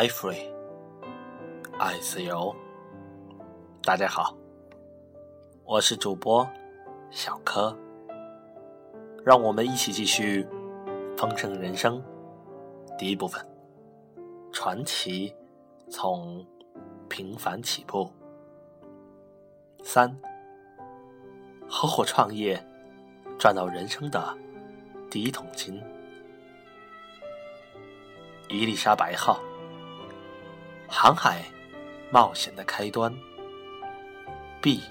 爱 free，爱自由。大家好，我是主播小柯，让我们一起继续丰盛人生第一部分，传奇从平凡起步。三，合伙创业，赚到人生的第一桶金。伊丽莎白号，航海冒险的开端。B，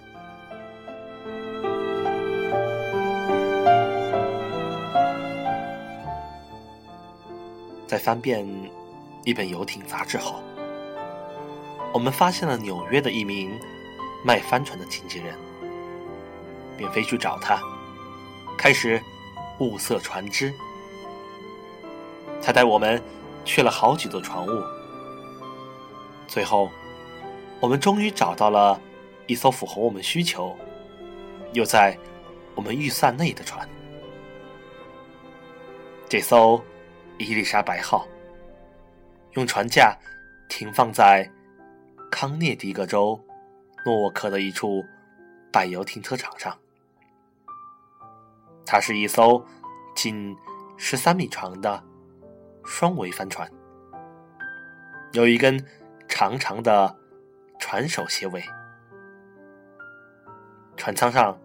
在翻遍一本游艇杂志后，我们发现了纽约的一名卖帆船的经纪人，便飞去找他，开始物色船只。他带我们。去了好几座船坞，最后，我们终于找到了一艘符合我们需求、又在我们预算内的船。这艘伊丽莎白号用船架停放在康涅狄格州诺沃克的一处柏油停车场上。它是一艘近十三米长的。双桅帆船有一根长长的船首斜尾，船舱上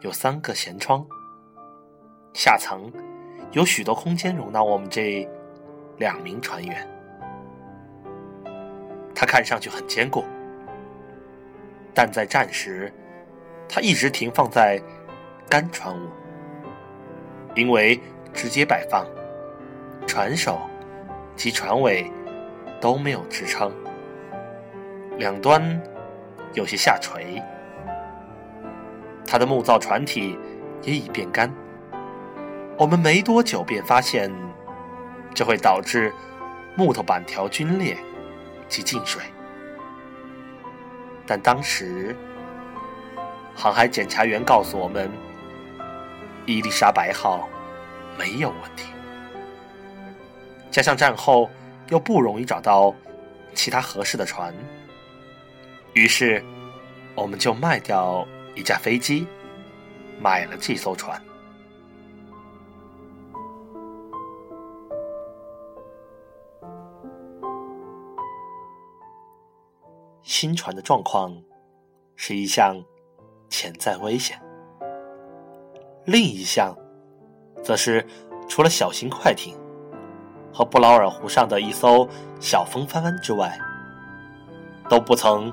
有三个舷窗，下层有许多空间容纳我们这两名船员。它看上去很坚固，但在战时，它一直停放在干船坞，因为直接摆放。船首及船尾都没有支撑，两端有些下垂。它的木造船体也已变干。我们没多久便发现，这会导致木头板条皲裂及进水。但当时，航海检查员告诉我们，伊丽莎白号没有问题。加上战后又不容易找到其他合适的船，于是我们就卖掉一架飞机，买了这艘船。新船的状况是一项潜在危险，另一项则是除了小型快艇。和布劳尔湖上的一艘小风帆帆之外，都不曾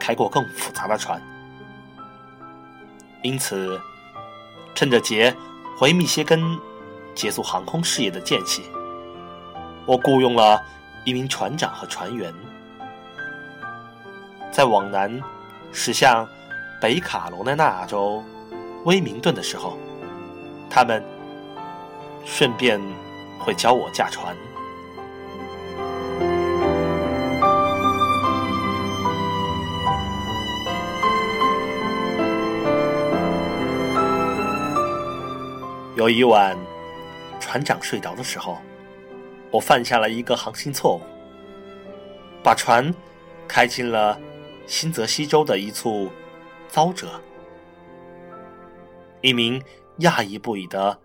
开过更复杂的船。因此，趁着杰回密歇根结束航空事业的间隙，我雇佣了一名船长和船员，在往南驶向北卡罗来纳州威明顿的时候，他们顺便。会教我驾船。有一晚，船长睡着的时候，我犯下了一个航行错误，把船开进了新泽西州的一处沼泽。一名讶异不已的。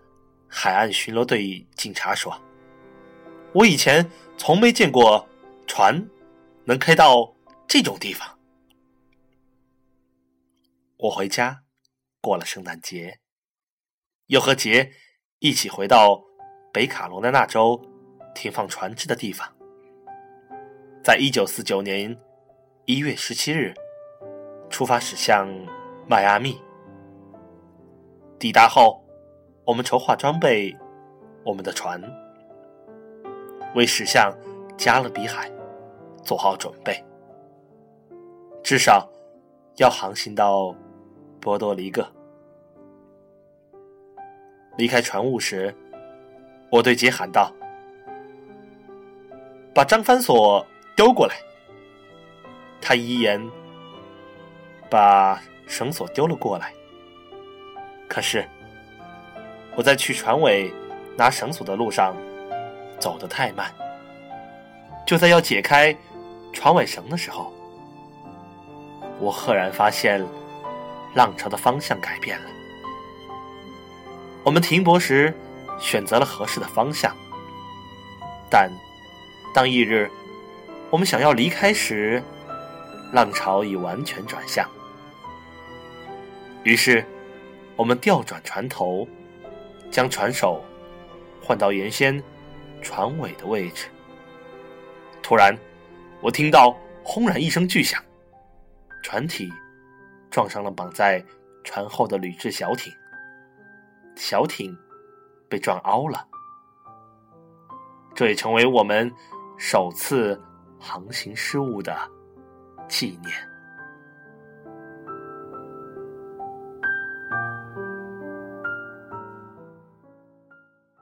海岸巡逻队警察说：“我以前从没见过船能开到这种地方。”我回家过了圣诞节，又和杰一起回到北卡罗来纳州停放船只的地方。在一九四九年一月十七日，出发驶向迈阿密。抵达后。我们筹划装备我们的船，为驶向加勒比海做好准备。至少要航行到波多黎各。离开船坞时，我对杰喊道：“把张帆索丢过来。”他一言把绳索丢了过来。可是。我在去船尾拿绳索的路上走得太慢，就在要解开船尾绳的时候，我赫然发现浪潮的方向改变了。我们停泊时选择了合适的方向，但当翌日我们想要离开时，浪潮已完全转向。于是，我们调转船头，将船首换到原先船尾的位置。突然，我听到轰然一声巨响，船体撞上了绑在船后的铝制小艇，小艇被撞凹了。这也成为我们首次航行失误的纪念。